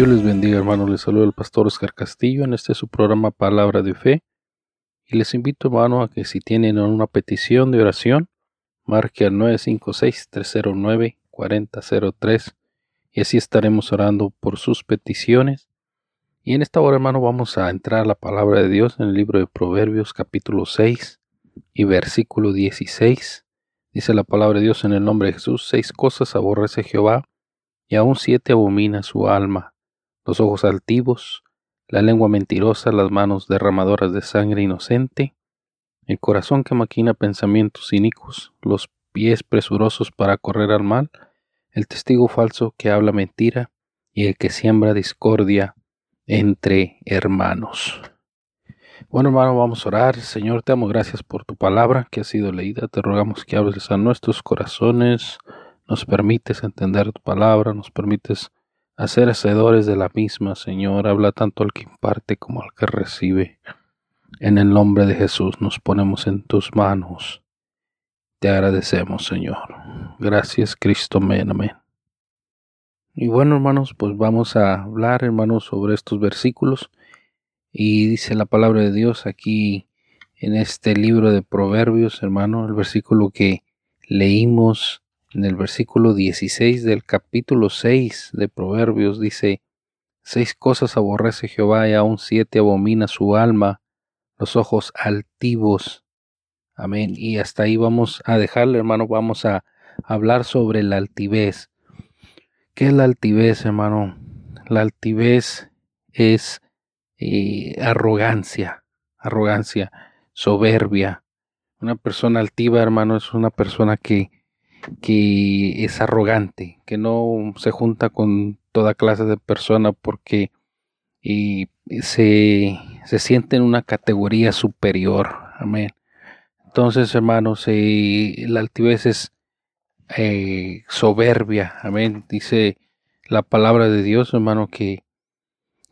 Dios les bendiga, hermanos. Les saluda el pastor Oscar Castillo en este su programa Palabra de Fe. Y les invito, hermano, a que si tienen una petición de oración, marque al 956-309-4003 y así estaremos orando por sus peticiones. Y en esta hora, hermano, vamos a entrar a la palabra de Dios en el libro de Proverbios, capítulo 6 y versículo 16. Dice la palabra de Dios en el nombre de Jesús: Seis cosas aborrece Jehová, y aún siete abomina su alma: los ojos altivos, la lengua mentirosa, las manos derramadoras de sangre inocente, el corazón que maquina pensamientos inicuos, los pies presurosos para correr al mal, el testigo falso que habla mentira y el que siembra discordia entre hermanos. Bueno, hermano, vamos a orar. Señor, te damos gracias por tu palabra que ha sido leída. Te rogamos que hables a nuestros corazones, nos permites entender tu palabra, nos permites hacer hacedores de la misma, Señor. Habla tanto al que imparte como al que recibe. En el nombre de Jesús nos ponemos en tus manos. Te agradecemos, Señor. Gracias, Cristo. Amén, amén. Y bueno, hermanos, pues vamos a hablar, hermanos, sobre estos versículos. Y dice la palabra de Dios aquí en este libro de Proverbios, hermano, el versículo que leímos en el versículo 16 del capítulo 6 de Proverbios, dice, Seis cosas aborrece Jehová y aún siete abomina su alma, los ojos altivos. Amén. Y hasta ahí vamos a dejarle, hermano, vamos a hablar sobre la altivez. ¿Qué es la altivez, hermano? La altivez es eh, arrogancia, arrogancia, soberbia. Una persona altiva, hermano, es una persona que, que es arrogante, que no se junta con toda clase de persona porque y se, se siente en una categoría superior. Amén. Entonces, hermanos, eh, la altivez es eh, soberbia. Amén. Dice la palabra de Dios, hermano, que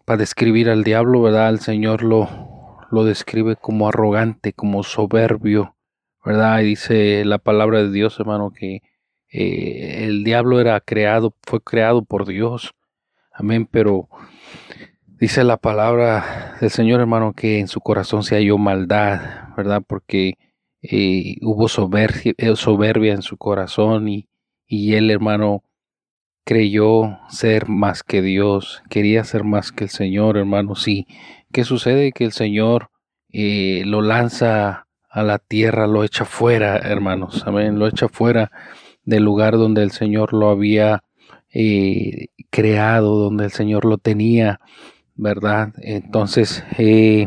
para describir al diablo, ¿verdad? El Señor lo, lo describe como arrogante, como soberbio, ¿verdad? Y dice la palabra de Dios, hermano, que eh, el diablo era creado, fue creado por Dios. Amén, pero dice la palabra del Señor, hermano, que en su corazón se halló maldad, ¿verdad? Porque eh, hubo soberbia, soberbia, en su corazón y, y él, hermano, creyó ser más que Dios, quería ser más que el Señor, hermano. Sí, ¿qué sucede? Que el Señor eh, lo lanza a la tierra, lo echa fuera, hermanos, amén, lo echa fuera del lugar donde el Señor lo había eh, creado, donde el Señor lo tenía, ¿verdad? Entonces, eh,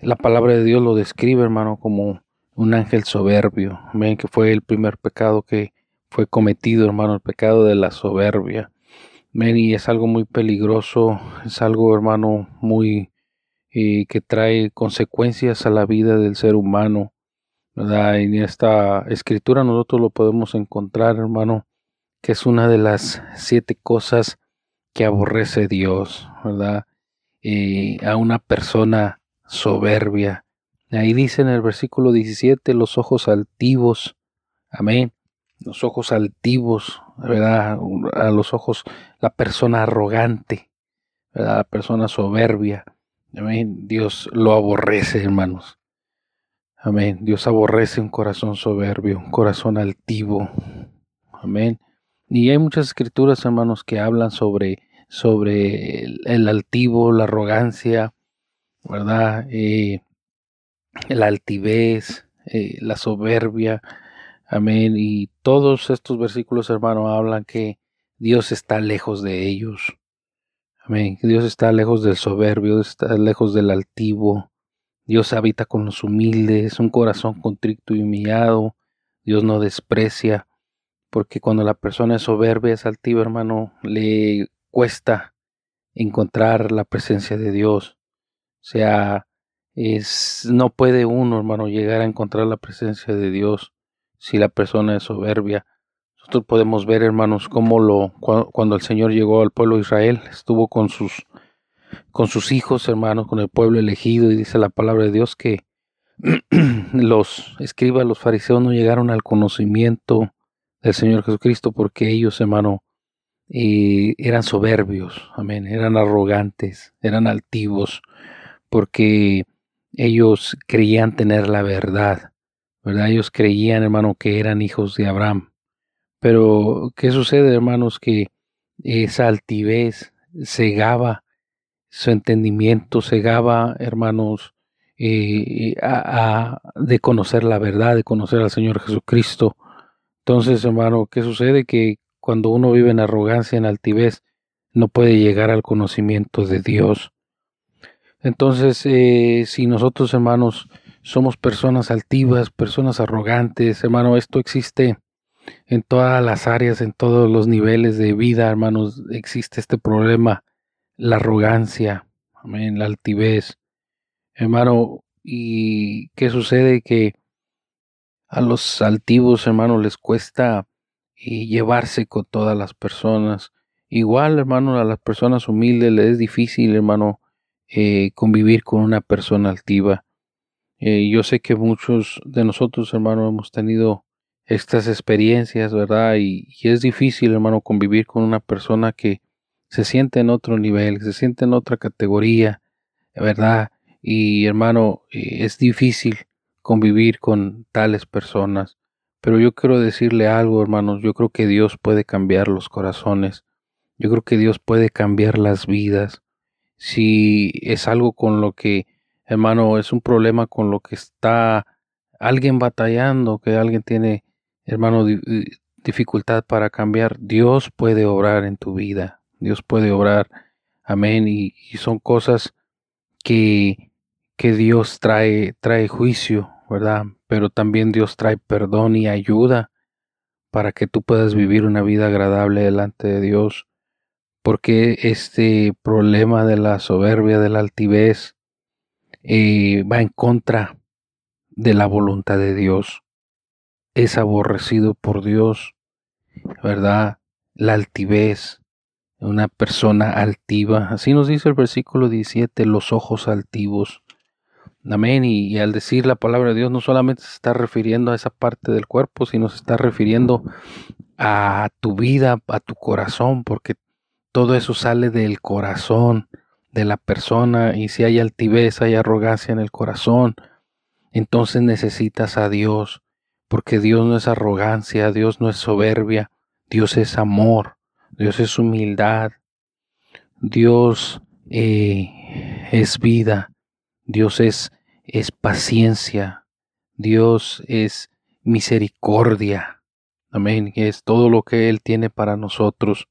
la palabra de Dios lo describe, hermano, como un ángel soberbio, amén, que fue el primer pecado que fue cometido, hermano, el pecado de la soberbia. Amén, y es algo muy peligroso, es algo, hermano, muy eh, que trae consecuencias a la vida del ser humano. ¿verdad? En esta escritura nosotros lo podemos encontrar, hermano, que es una de las siete cosas que aborrece Dios, ¿verdad? Eh, a una persona soberbia. Ahí dice en el versículo 17, los ojos altivos, amén, los ojos altivos, ¿verdad? A los ojos, la persona arrogante, ¿verdad? La persona soberbia, amén. Dios lo aborrece, hermanos. Amén. Dios aborrece un corazón soberbio, un corazón altivo. Amén. Y hay muchas escrituras, hermanos, que hablan sobre, sobre el, altivo, la arrogancia, ¿verdad? Eh, la altivez, eh, la soberbia, amén. Y todos estos versículos, hermano, hablan que Dios está lejos de ellos. Amén. Dios está lejos del soberbio, Dios está lejos del altivo. Dios habita con los humildes, un corazón contrito y humillado. Dios no desprecia, porque cuando la persona es soberbia, es altiva, hermano, le cuesta encontrar la presencia de Dios. O sea, es, no puede uno, hermano, llegar a encontrar la presencia de Dios si la persona es soberbia. Nosotros podemos ver, hermanos, cómo lo cuando el Señor llegó al pueblo de Israel, estuvo con sus con sus hijos, hermanos, con el pueblo elegido y dice la palabra de Dios que los escribas, los fariseos no llegaron al conocimiento del Señor Jesucristo porque ellos, hermano, eh, eran soberbios, amén, eran arrogantes, eran altivos, porque ellos creían tener la verdad, ¿verdad? Ellos creían, hermano, que eran hijos de Abraham. Pero, ¿qué sucede, hermanos? Que esa altivez cegaba su entendimiento, cegaba, hermanos, eh, a, de conocer la verdad, de conocer al Señor Jesucristo. Entonces, hermano, ¿qué sucede? Que cuando uno vive en arrogancia, en altivez, no puede llegar al conocimiento de Dios. Entonces, eh, si nosotros, hermanos, somos personas altivas, personas arrogantes, hermano, esto existe en todas las áreas, en todos los niveles de vida, hermanos, existe este problema, la arrogancia, amén, la altivez. Hermano, ¿y qué sucede? Que a los altivos, hermano, les cuesta eh, llevarse con todas las personas. Igual, hermano, a las personas humildes les es difícil, hermano, eh, convivir con una persona altiva. Eh, yo sé que muchos de nosotros, hermano, hemos tenido estas experiencias, ¿verdad? Y, es difícil, hermano, convivir con una persona que se siente en otro nivel, se siente en otra categoría, ¿verdad? Y, hermano, es difícil convivir con tales personas. Pero yo quiero decirle algo, hermanos, yo creo que Dios puede cambiar los corazones, yo creo que Dios puede cambiar las vidas. Si es algo con lo que, hermano, es un problema con lo que está alguien batallando, que alguien tiene, hermano, dificultad para cambiar, Dios puede obrar en tu vida, Dios puede obrar, amén, y, son cosas que que Dios trae, trae juicio, ¿verdad? Pero también Dios trae perdón y ayuda para que tú puedas vivir una vida agradable delante de Dios. Porque este problema de la soberbia, de la altivez, eh, va en contra de la voluntad de Dios. Es aborrecido por Dios, ¿verdad? La altivez, una persona altiva. Así nos dice el versículo 17, los ojos altivos. Amén. Y, al decir la palabra de Dios no solamente se está refiriendo a esa parte del cuerpo, sino se está refiriendo a tu vida, a tu corazón, porque todo eso sale del corazón de la persona y si hay altivez, hay arrogancia en el corazón, entonces necesitas a Dios, porque Dios no es arrogancia, Dios no es soberbia, Dios es amor, Dios es humildad, Dios eh, es vida, Dios es, es paciencia, Dios es misericordia. Amén. Es todo lo que Él tiene para nosotros.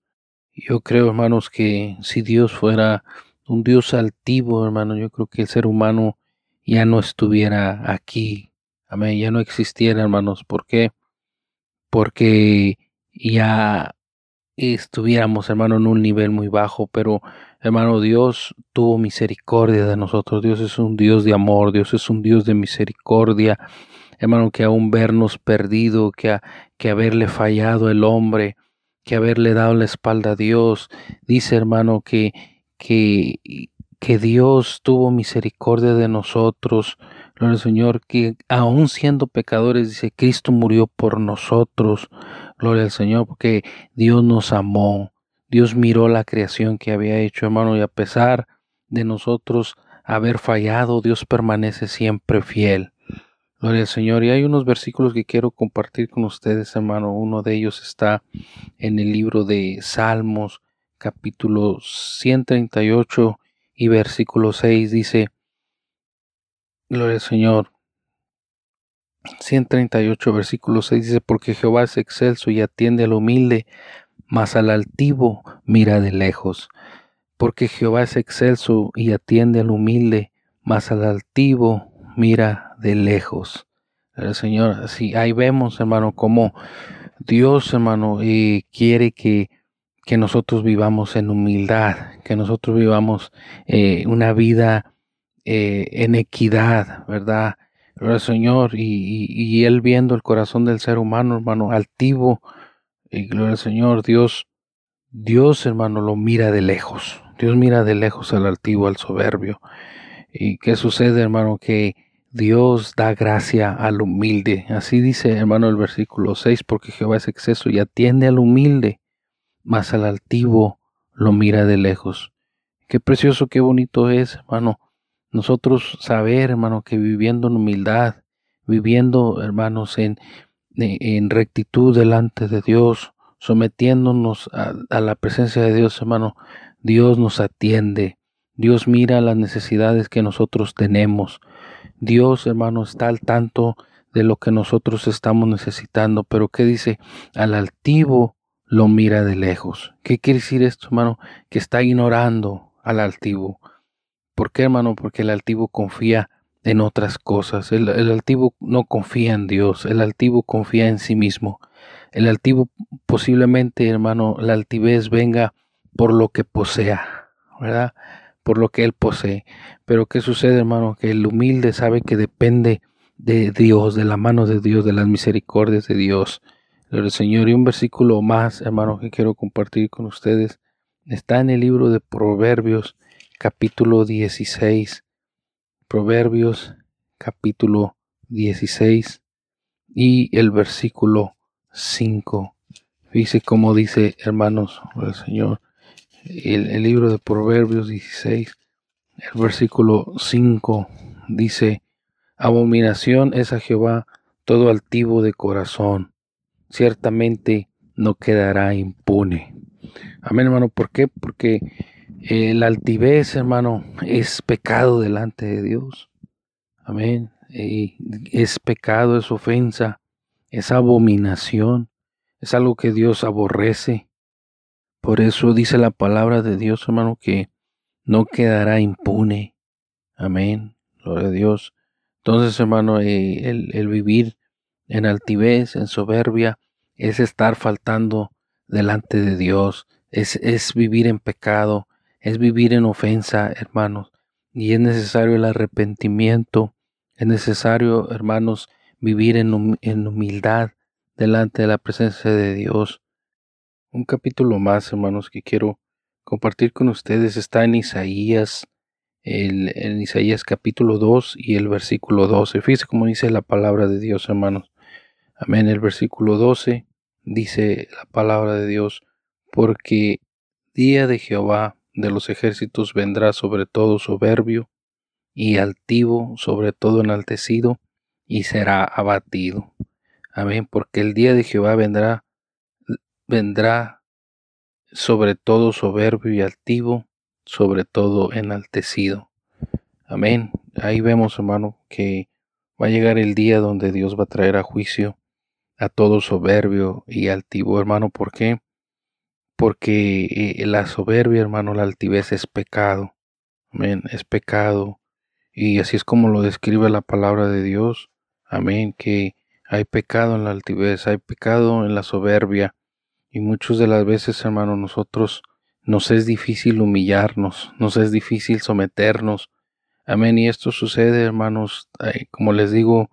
Yo creo, hermanos, que si Dios fuera un Dios altivo, hermano, yo creo que el ser humano ya no estuviera aquí. Amén. Ya no existiera, hermanos. ¿Por qué? Porque ya estuviéramos, hermano, en un nivel muy bajo, pero Hermano, Dios tuvo misericordia de nosotros. Dios es un Dios de amor, Dios es un Dios de misericordia. Hermano, que aún vernos perdido, que, que haberle fallado el hombre, que haberle dado la espalda a Dios. Dice, hermano, que, que, que Dios tuvo misericordia de nosotros. Gloria al Señor, que aún siendo pecadores, dice, Cristo murió por nosotros. Gloria al Señor, porque Dios nos amó. Dios miró la creación que había hecho, hermano, y a pesar de nosotros haber fallado, Dios permanece siempre fiel. Gloria al Señor. Y hay unos versículos que quiero compartir con ustedes, hermano. Uno de ellos está en el libro de Salmos, capítulo 138 y versículo 6. Dice, Gloria al Señor. 138, versículo 6 dice, porque Jehová es excelso y atiende al humilde, mas al altivo mira de lejos. Porque Jehová es excelso y atiende al humilde, mas al altivo mira de lejos. El Señor, sí, ahí vemos, hermano, cómo Dios, hermano, eh, quiere que, que, nosotros vivamos en humildad, que nosotros vivamos eh, una vida eh, en equidad, ¿verdad? el Señor, y, y, Él viendo el corazón del ser humano, hermano, altivo, y gloria al Señor, Dios, Dios, hermano, lo mira de lejos. Dios mira de lejos al altivo, al soberbio. ¿Y qué sucede, hermano? Que Dios da gracia al humilde. Así dice, hermano, el versículo 6, porque Jehová es exceso y atiende al humilde, mas al altivo lo mira de lejos. Qué precioso, qué bonito es, hermano, nosotros saber, hermano, que viviendo en humildad, viviendo, hermanos, en, en rectitud delante de Dios, sometiéndonos a, a la presencia de Dios, hermano, Dios nos atiende. Dios mira las necesidades que nosotros tenemos. Dios, hermano, está al tanto de lo que nosotros estamos necesitando, pero ¿qué dice? Al altivo lo mira de lejos. ¿Qué quiere decir esto, hermano? Que está ignorando al altivo. ¿Por qué, hermano? Porque el altivo confía en otras cosas. El, altivo no confía en Dios, el altivo confía en sí mismo. El altivo posiblemente, hermano, la altivez venga por lo que posea, ¿verdad? por lo que él posee. Pero ¿qué sucede, hermano? Que el humilde sabe que depende de Dios, de la mano de Dios, de las misericordias de Dios. El Señor, y un versículo más, hermano, que quiero compartir con ustedes, está en el libro de Proverbios, capítulo 16. Proverbios, capítulo 16, y el versículo 5. Dice como dice, hermanos, el Señor el, el, libro de Proverbios 16, el versículo 5 dice, abominación es a Jehová todo altivo de corazón, ciertamente no quedará impune. Amén, hermano, ¿por qué? Porque la altivez, hermano, es pecado delante de Dios. Amén. Y es pecado, es ofensa, es abominación, es algo que Dios aborrece. Por eso dice la palabra de Dios, hermano, que no quedará impune. Amén. Gloria a Dios. Entonces, hermano, eh, el, el, vivir en altivez, en soberbia, es estar faltando delante de Dios, es, es vivir en pecado, es vivir en ofensa, hermanos. Y es necesario el arrepentimiento, es necesario, hermanos, vivir en, humildad delante de la presencia de Dios. Un capítulo más, hermanos, que quiero compartir con ustedes está en Isaías, el, en Isaías capítulo 2 y el versículo 12. Fíjense cómo dice la palabra de Dios, hermanos. Amén. El versículo 12 dice la palabra de Dios, porque día de Jehová de los ejércitos vendrá sobre todo soberbio y altivo, sobre todo enaltecido, y será abatido. Amén. Porque el día de Jehová vendrá vendrá sobre todo soberbio y altivo, sobre todo enaltecido. Amén. Ahí vemos, hermano, que va a llegar el día donde Dios va a traer a juicio a todo soberbio y altivo, hermano. ¿Por qué? Porque eh, la soberbia, hermano, la altivez es pecado. Amén, es pecado. Y así es como lo describe la palabra de Dios. Amén, que hay pecado en la altivez, hay pecado en la soberbia, y muchas de las veces, hermano, nosotros nos es difícil humillarnos, nos es difícil someternos. Amén. Y esto sucede, hermanos, como les digo,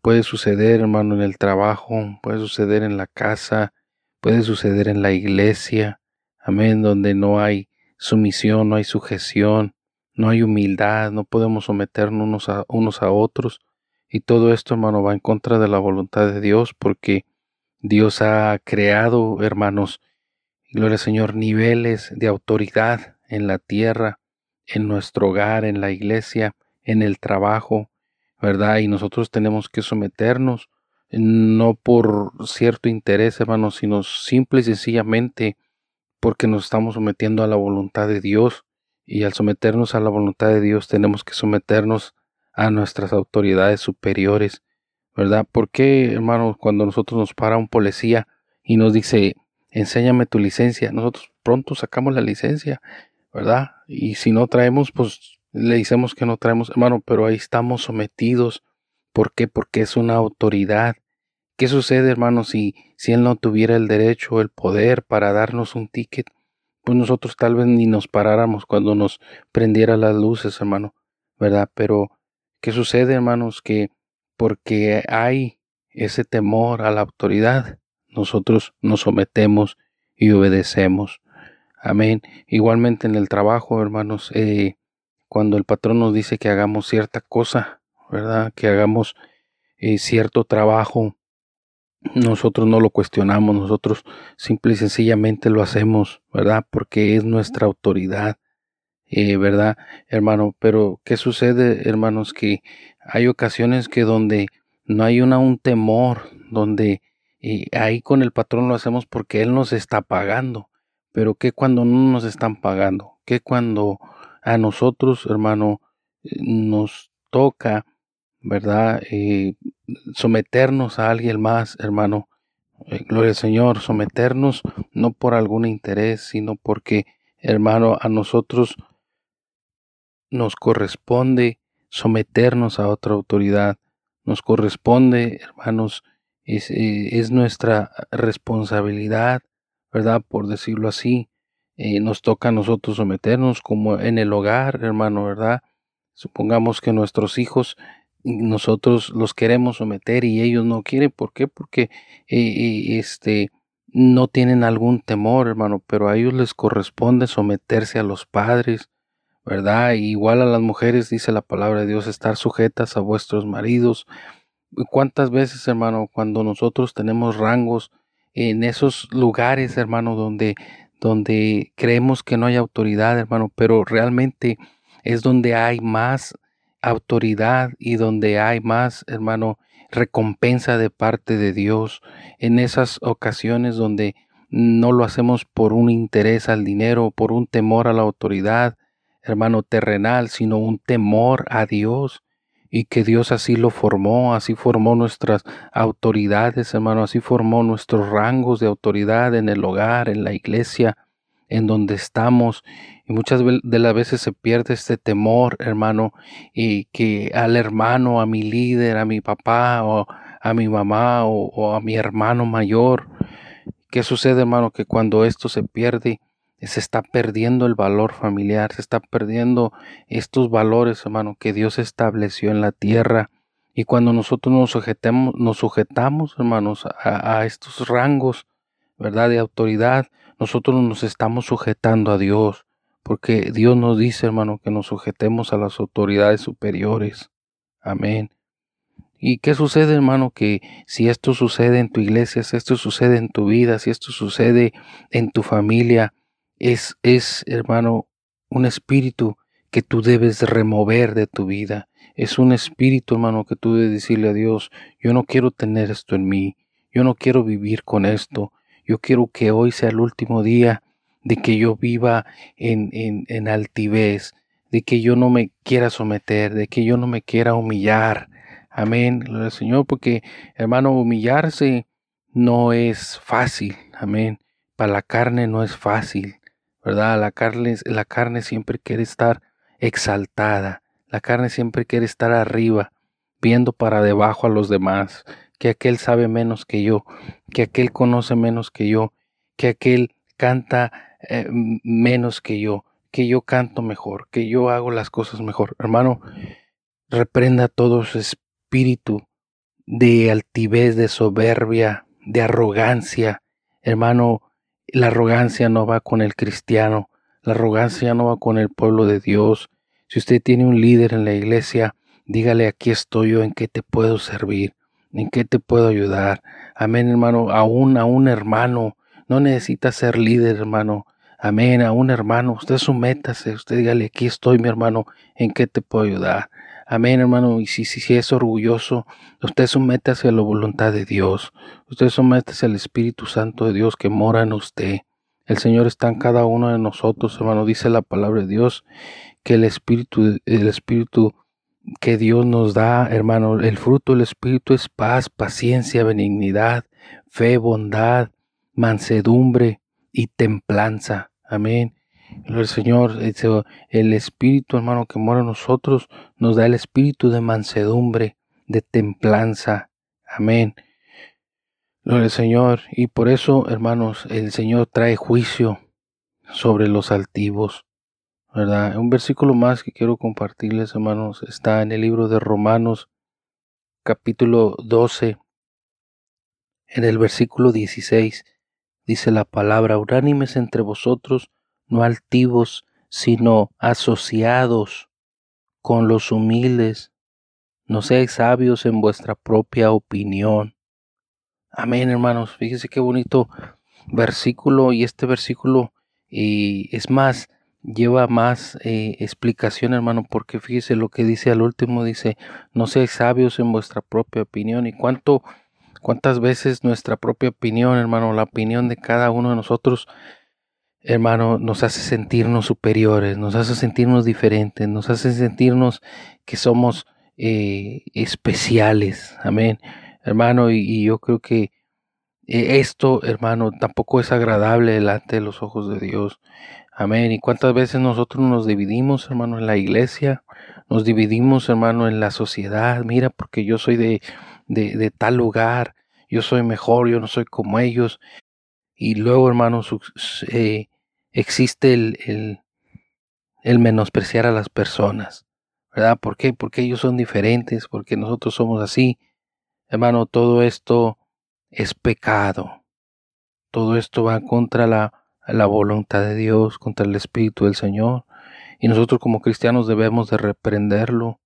puede suceder, hermano, en el trabajo, puede suceder en la casa, puede suceder en la iglesia. Amén. Donde no hay sumisión, no hay sujeción, no hay humildad, no podemos someternos unos a, unos a otros. Y todo esto, hermano, va en contra de la voluntad de Dios porque Dios ha creado, hermanos, gloria al Señor, niveles de autoridad en la tierra, en nuestro hogar, en la iglesia, en el trabajo, ¿verdad? Y nosotros tenemos que someternos, no por cierto interés, hermanos, sino simple y sencillamente porque nos estamos sometiendo a la voluntad de Dios. Y al someternos a la voluntad de Dios tenemos que someternos a nuestras autoridades superiores, ¿verdad? ¿Por qué, hermano, cuando nosotros nos para un policía y nos dice, enséñame tu licencia, nosotros pronto sacamos la licencia, ¿verdad? Y si no traemos, pues le decimos que no traemos, hermano, pero ahí estamos sometidos. ¿Por qué? Porque es una autoridad. ¿Qué sucede, hermano, si, si él no tuviera el derecho, el poder para darnos un ticket? Pues nosotros tal vez ni nos paráramos cuando nos prendiera las luces, hermano, ¿verdad? Pero, ¿qué sucede, hermanos? Que porque hay ese temor a la autoridad, nosotros nos sometemos y obedecemos. Amén. Igualmente en el trabajo, hermanos, eh, cuando el patrón nos dice que hagamos cierta cosa, ¿verdad? Que hagamos eh, cierto trabajo, nosotros no lo cuestionamos, nosotros simple y sencillamente lo hacemos, ¿verdad? Porque es nuestra autoridad, eh, ¿verdad, hermano? Pero, ¿qué sucede, hermanos? Que hay ocasiones que donde no hay una, un temor, donde eh, ahí con el patrón lo hacemos porque él nos está pagando. Pero ¿qué cuando no nos están pagando? ¿Qué cuando a nosotros, hermano, eh, nos toca, ¿verdad? Eh, someternos a alguien más, hermano. gloria al Señor, someternos no por algún interés, sino porque, hermano, a nosotros nos corresponde someternos a otra autoridad. Nos corresponde, hermanos, es, eh, es nuestra responsabilidad, ¿verdad? Por decirlo así. Eh, nos toca a nosotros someternos como en el hogar, hermano, ¿verdad? Supongamos que nuestros hijos nosotros los queremos someter y ellos no quieren. ¿Por qué? Porque eh, este no tienen algún temor, hermano, pero a ellos les corresponde someterse a los padres, ¿verdad? igual a las mujeres dice la palabra de Dios, estar sujetas a vuestros maridos. ¿Cuántas veces, hermano, cuando nosotros tenemos rangos en esos lugares, hermano, donde, donde creemos que no hay autoridad, hermano, pero realmente es donde hay más autoridad y donde hay más, hermano, recompensa de parte de Dios. En esas ocasiones donde no lo hacemos por un interés al dinero, por un temor a la autoridad, hermano, terrenal, sino un temor a Dios y que Dios así lo formó, así formó nuestras autoridades, hermano, así formó nuestros rangos de autoridad en el hogar, en la iglesia, en donde estamos. Y muchas de las veces se pierde este temor, hermano, y que al hermano, a mi líder, a mi papá o a mi mamá o, a mi hermano mayor. ¿Qué sucede, hermano? Que cuando esto se pierde, se está perdiendo el valor familiar, se está perdiendo estos valores, hermano, que Dios estableció en la tierra. Y cuando nosotros nos sujetemos, nos sujetamos, hermanos, a estos rangos, ¿verdad? De autoridad, nosotros nos estamos sujetando a Dios, porque Dios nos dice, hermano, que nos sujetemos a las autoridades superiores. Amén. ¿Y qué sucede, hermano? Que si esto sucede en tu iglesia, si esto sucede en tu vida, si esto sucede en tu familia, es, es, hermano, un espíritu que tú debes remover de tu vida. Es un espíritu, hermano, que tú debes decirle a Dios, yo no quiero tener esto en mí, yo no quiero vivir con esto, yo quiero que hoy sea el último día de que yo viva en, en, en altivez, de que yo no me quiera someter, de que yo no me quiera humillar. Amén, Señor, porque hermano, humillarse no es fácil, amén. Para la carne no es fácil. ¿verdad? La carne, la carne siempre quiere estar exaltada, la carne siempre quiere estar arriba, viendo para debajo a los demás, que aquel sabe menos que yo, que aquel conoce menos que yo, que aquel canta eh, menos que yo, que yo canto mejor, que yo hago las cosas mejor. Hermano, reprenda todo ese espíritu de altivez, de soberbia, de arrogancia. Hermano, la arrogancia no va con el cristiano, la arrogancia no va con el pueblo de Dios. Si usted tiene un líder en la iglesia, dígale aquí estoy yo, en qué te puedo servir, en qué te puedo ayudar. Amén, hermano, aún a un hermano, no necesita ser líder, hermano. Amén, a un hermano, usted sométase, usted dígale aquí estoy, mi hermano, en qué te puedo ayudar. Amén, hermano. Y si, si, si, es orgulloso, usted sométase a la voluntad de Dios. Usted sométase al Espíritu Santo de Dios que mora en usted. El Señor está en cada uno de nosotros, hermano. Dice la palabra de Dios que el Espíritu, el Espíritu que Dios nos da, hermano. El fruto del Espíritu es paz, paciencia, benignidad, fe, bondad, mansedumbre y templanza. Amén. El Señor, el Espíritu, hermano, que mora en nosotros, nos da el Espíritu de mansedumbre, de templanza. Amén. Gloria al Señor. Y por eso, hermanos, el Señor trae juicio sobre los altivos. ¿Verdad? Un versículo más que quiero compartirles, hermanos, está en el libro de Romanos, capítulo 12, en el versículo 16. Dice la palabra, unánimes entre vosotros, no altivos, sino asociados con los humildes. No seáis sabios en vuestra propia opinión. Amén, hermanos. Fíjense qué bonito versículo y este versículo y es más, lleva más eh, explicación, hermano, porque fíjese lo que dice al último, dice, no seáis sabios en vuestra propia opinión. ¿Y cuánto, cuántas veces nuestra propia opinión, hermano, la opinión de cada uno de nosotros, hermano, nos hace sentirnos superiores, nos hace sentirnos diferentes, nos hace sentirnos que somos eh, especiales. Amén hermano, y, yo creo que eh, esto, hermano, tampoco es agradable delante de los ojos de Dios. Amén. ¿Y cuántas veces nosotros nos dividimos, hermano, en la iglesia? Nos dividimos, hermano, en la sociedad. Mira, porque yo soy de, de, tal lugar, yo soy mejor, yo no soy como ellos. Y luego, hermano, eh, existe el, el, el menospreciar a las personas. ¿Verdad? ¿Por qué? Porque ellos son diferentes, porque nosotros somos así. Hermano, todo esto es pecado. Todo esto va contra la, la voluntad de Dios, contra el Espíritu del Señor. Y nosotros como cristianos debemos de reprenderlo.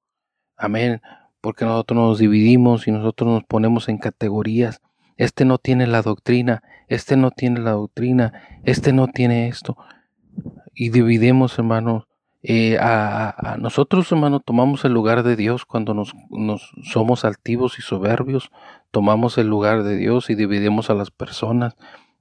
Amén. Porque nosotros nos dividimos y nosotros nos ponemos en categorías. Este no tiene la doctrina, este no tiene la doctrina, este no tiene esto. Y dividimos, hermanos, eh, a, nosotros, hermano, tomamos el lugar de Dios cuando nos, nos, somos altivos y soberbios, tomamos el lugar de Dios y dividimos a las personas.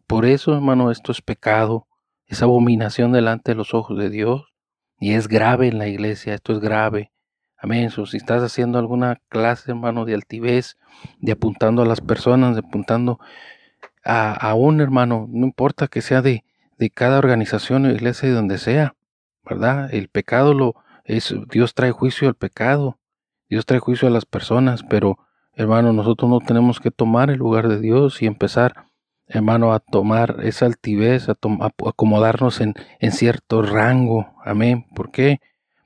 Por eso, hermano, esto es pecado, es abominación delante de los ojos de Dios y es grave en la iglesia, esto es grave. Amén. si estás haciendo alguna clase, hermano, de altivez, de apuntando a las personas, de apuntando a, un hermano, no importa que sea de, de cada organización o iglesia de donde sea, ¿verdad? El pecado lo es Dios trae juicio al pecado. Dios trae juicio a las personas, pero hermano, nosotros no tenemos que tomar el lugar de Dios y empezar, hermano, a tomar esa altivez, a, acomodarnos en, en cierto rango. Amén. ¿Por qué?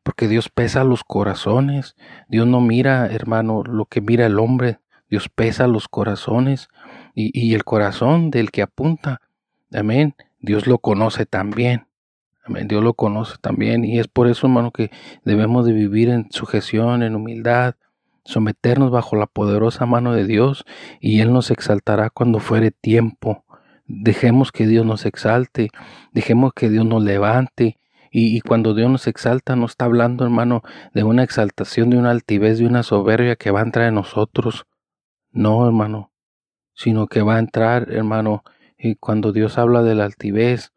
Porque Dios pesa los corazones. Dios no mira, hermano, lo que mira el hombre. Dios pesa los corazones y, y el corazón del que apunta. Amén. Dios lo conoce también. Dios lo conoce también y es por eso, hermano, que debemos de vivir en sujeción, en humildad, someternos bajo la poderosa mano de Dios y Él nos exaltará cuando fuere tiempo. Dejemos que Dios nos exalte, dejemos que Dios nos levante. Y, y, cuando Dios nos exalta, no está hablando, hermano, de una exaltación, de una altivez, de una soberbia que va a entrar en nosotros. No, hermano, sino que va a entrar, hermano, y cuando Dios habla de la altivez,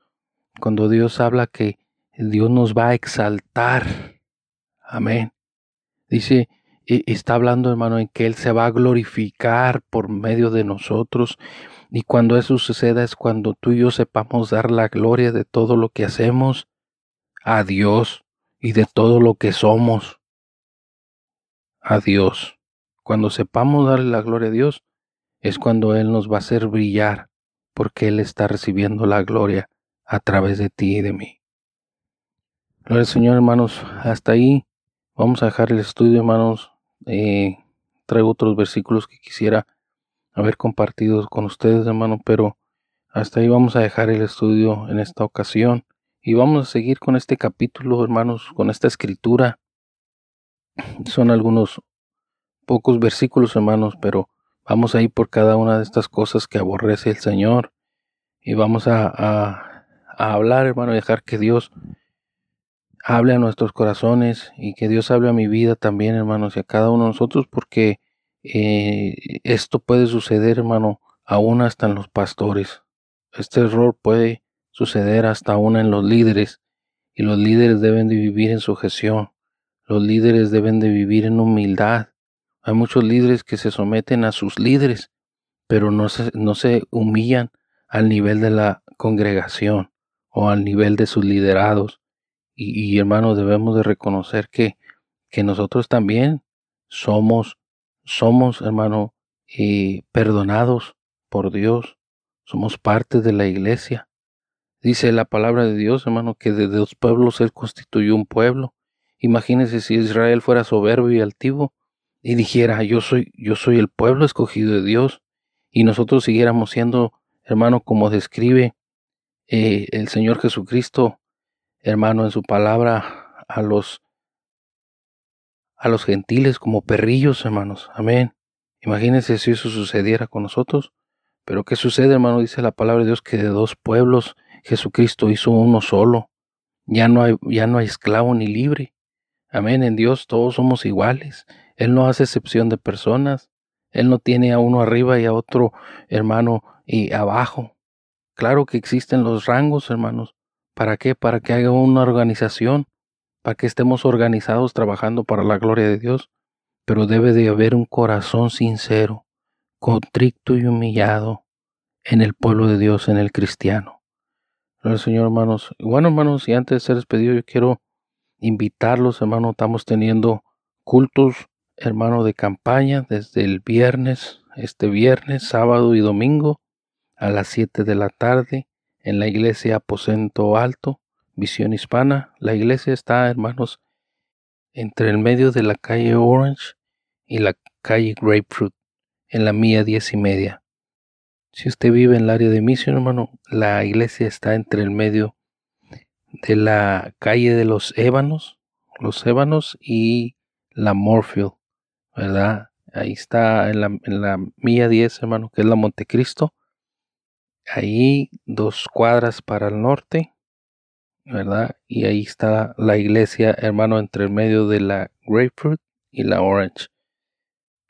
cuando Dios habla que Dios nos va a exaltar. Amén. Dice, e, está hablando hermano en que Él se va a glorificar por medio de nosotros. Y cuando eso suceda es cuando tú y yo sepamos dar la gloria de todo lo que hacemos a Dios y de todo lo que somos a Dios. Cuando sepamos darle la gloria a Dios es cuando Él nos va a hacer brillar porque Él está recibiendo la gloria a través de ti y de mí. Gloria al Señor, hermanos. Hasta ahí vamos a dejar el estudio, hermanos. Eh, traigo otros versículos que quisiera haber compartido con ustedes, hermano, pero hasta ahí vamos a dejar el estudio en esta ocasión. Y vamos a seguir con este capítulo, hermanos, con esta escritura. Son algunos pocos versículos, hermanos, pero vamos a ir por cada una de estas cosas que aborrece el Señor. Y vamos a a hablar, hermano, y dejar que Dios hable a nuestros corazones y que Dios hable a mi vida también, hermanos, y a cada uno de nosotros, porque eh, esto puede suceder, hermano, aún hasta en los pastores. Este error puede suceder hasta aún en los líderes, y los líderes deben de vivir en sujeción Los líderes deben de vivir en humildad. Hay muchos líderes que se someten a sus líderes, pero no se, no se humillan al nivel de la congregación o al nivel de sus liderados. Y, y hermanos, debemos de reconocer que, que nosotros también somos, somos, hermano, eh, perdonados por Dios. Somos parte de la iglesia. Dice la palabra de Dios, hermano, que de dos pueblos Él constituyó un pueblo. Imagínense si Israel fuera soberbio y altivo y dijera, yo soy, yo soy el pueblo escogido de Dios, y nosotros siguiéramos siendo, hermano, como describe eh, el Señor Jesucristo, hermano, en su palabra a los a los gentiles como perrillos, hermanos. Amén. Imagínense si eso sucediera con nosotros. Pero ¿qué sucede, hermano? Dice la palabra de Dios que de dos pueblos Jesucristo hizo uno solo. Ya no hay, ya no hay esclavo ni libre. Amén. En Dios todos somos iguales. Él no hace excepción de personas. Él no tiene a uno arriba y a otro hermano y abajo. Claro que existen los rangos, hermanos. ¿Para qué? Para que haya una organización, para que estemos organizados trabajando para la gloria de Dios. Pero debe de haber un corazón sincero, contrito y humillado en el pueblo de Dios, en el cristiano. Gloria Señor, hermanos. Bueno, hermanos, y antes de ser despedido, yo quiero invitarlos, hermanos. Estamos teniendo cultos, hermano, de campaña desde el viernes, este viernes, sábado y domingo a las 7 de la tarde en la iglesia Aposento Alto, Visión Hispana. La iglesia está, hermanos, entre el medio de la calle Orange y la calle Grapefruit, en la mía diez y media. Si usted vive en el área de Mission, hermano, la iglesia está entre el medio de la calle de los Ébanos, los Ébanos y la Morfield, ¿verdad? Ahí está en la, en la milla 10, hermano, que es la Montecristo. Ahí dos cuadras para el norte, ¿verdad? Y ahí está la iglesia, hermano, entre el medio de la Grapefruit y la Orange.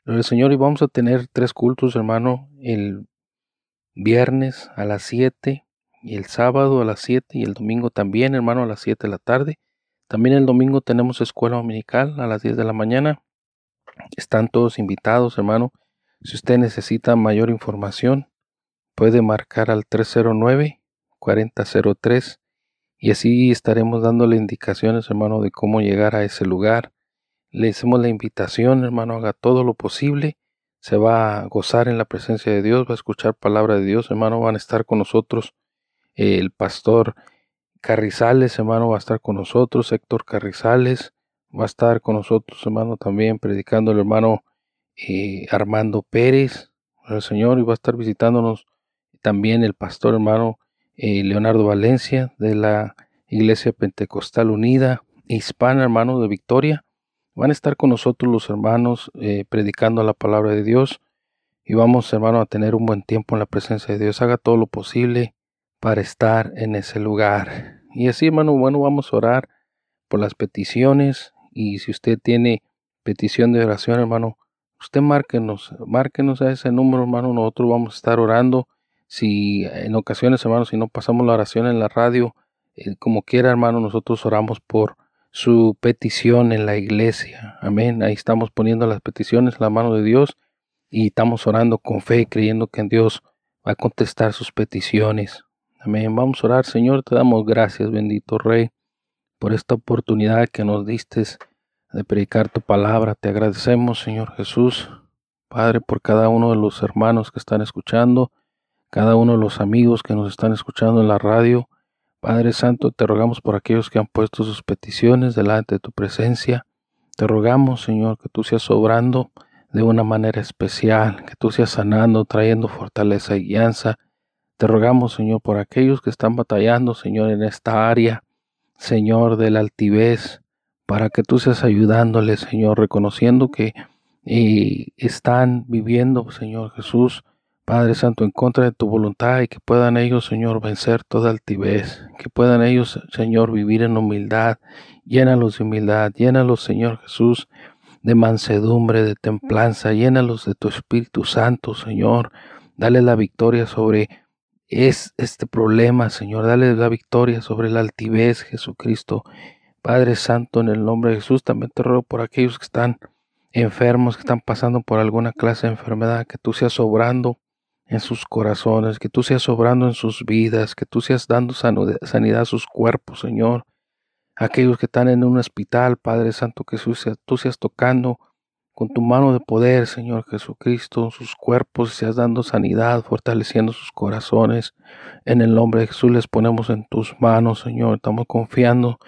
El Señor, y vamos a tener tres cultos, hermano, el viernes a las 7 y el sábado a las 7 y el domingo también, hermano, a las 7 de la tarde. También el domingo tenemos escuela dominical a las 10 de la mañana. Están todos invitados, hermano. Si usted necesita mayor información, puede marcar al 309-4003 y así estaremos dándole indicaciones, hermano, de cómo llegar a ese lugar. Le hacemos la invitación, hermano, haga todo lo posible. Se va a gozar en la presencia de Dios, va a escuchar palabra de Dios, hermano, van a estar con nosotros el pastor Carrizales, hermano, va a estar con nosotros, Héctor Carrizales, va a estar con nosotros, hermano, también predicando el hermano eh, Armando Pérez, el Señor, y va a estar visitándonos también el pastor hermano eh, Leonardo Valencia de la Iglesia Pentecostal Unida Hispana, hermano de Victoria. Van a estar con nosotros los hermanos eh, predicando la palabra de Dios y vamos, hermano, a tener un buen tiempo en la presencia de Dios. Haga todo lo posible para estar en ese lugar. Y así, hermano, bueno, vamos a orar por las peticiones y si usted tiene petición de oración, hermano, usted márquenos, márquenos a ese número, hermano, nosotros vamos a estar orando. Si en ocasiones, hermano, si no pasamos la oración en la radio, eh, como quiera, hermano, nosotros oramos por su petición en la iglesia. Amén. Ahí estamos poniendo las peticiones en la mano de Dios y estamos orando con fe, creyendo que en Dios va a contestar sus peticiones. Amén. Vamos a orar, Señor, te damos gracias, bendito Rey, por esta oportunidad que nos diste de predicar tu palabra. Te agradecemos, Señor Jesús, Padre, por cada uno de los hermanos que están escuchando, cada uno de los amigos que nos están escuchando en la radio. Padre Santo, te rogamos por aquellos que han puesto sus peticiones delante de tu presencia. Te rogamos, Señor, que tú seas obrando de una manera especial, que tú seas sanando, trayendo fortaleza y guianza te rogamos, Señor, por aquellos que están batallando, Señor, en esta área, Señor, de la altivez, para que tú seas ayudándoles, Señor, reconociendo que eh, están viviendo, Señor Jesús, Padre Santo, en contra de tu voluntad y que puedan ellos, Señor, vencer toda altivez, que puedan ellos, Señor, vivir en humildad. Llénalos de humildad, llénalos, Señor Jesús, de mansedumbre, de templanza, llénalos de tu Espíritu Santo, Señor. Dale la victoria sobre es este problema, Señor. Dale la victoria sobre la altivez, Jesucristo. Padre Santo, en el nombre de Jesús, también te ruego por aquellos que están enfermos, que están pasando por alguna clase de enfermedad, que tú seas obrando en sus corazones, que tú seas obrando en sus vidas, que tú seas dando sanidad a sus cuerpos, Señor. Aquellos que están en un hospital, Padre Santo, que tú seas tocando con tu mano de poder, Señor Jesucristo, sus cuerpos, seas dando sanidad, fortaleciendo sus corazones. En el nombre de Jesús les ponemos en tus manos, Señor. Estamos confiando,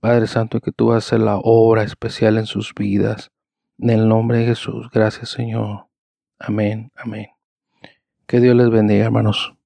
Padre Santo, que tú vas a hacer la obra especial en sus vidas. En el nombre de Jesús, gracias, Señor. Amén, amén. Que Dios les bendiga, hermanos.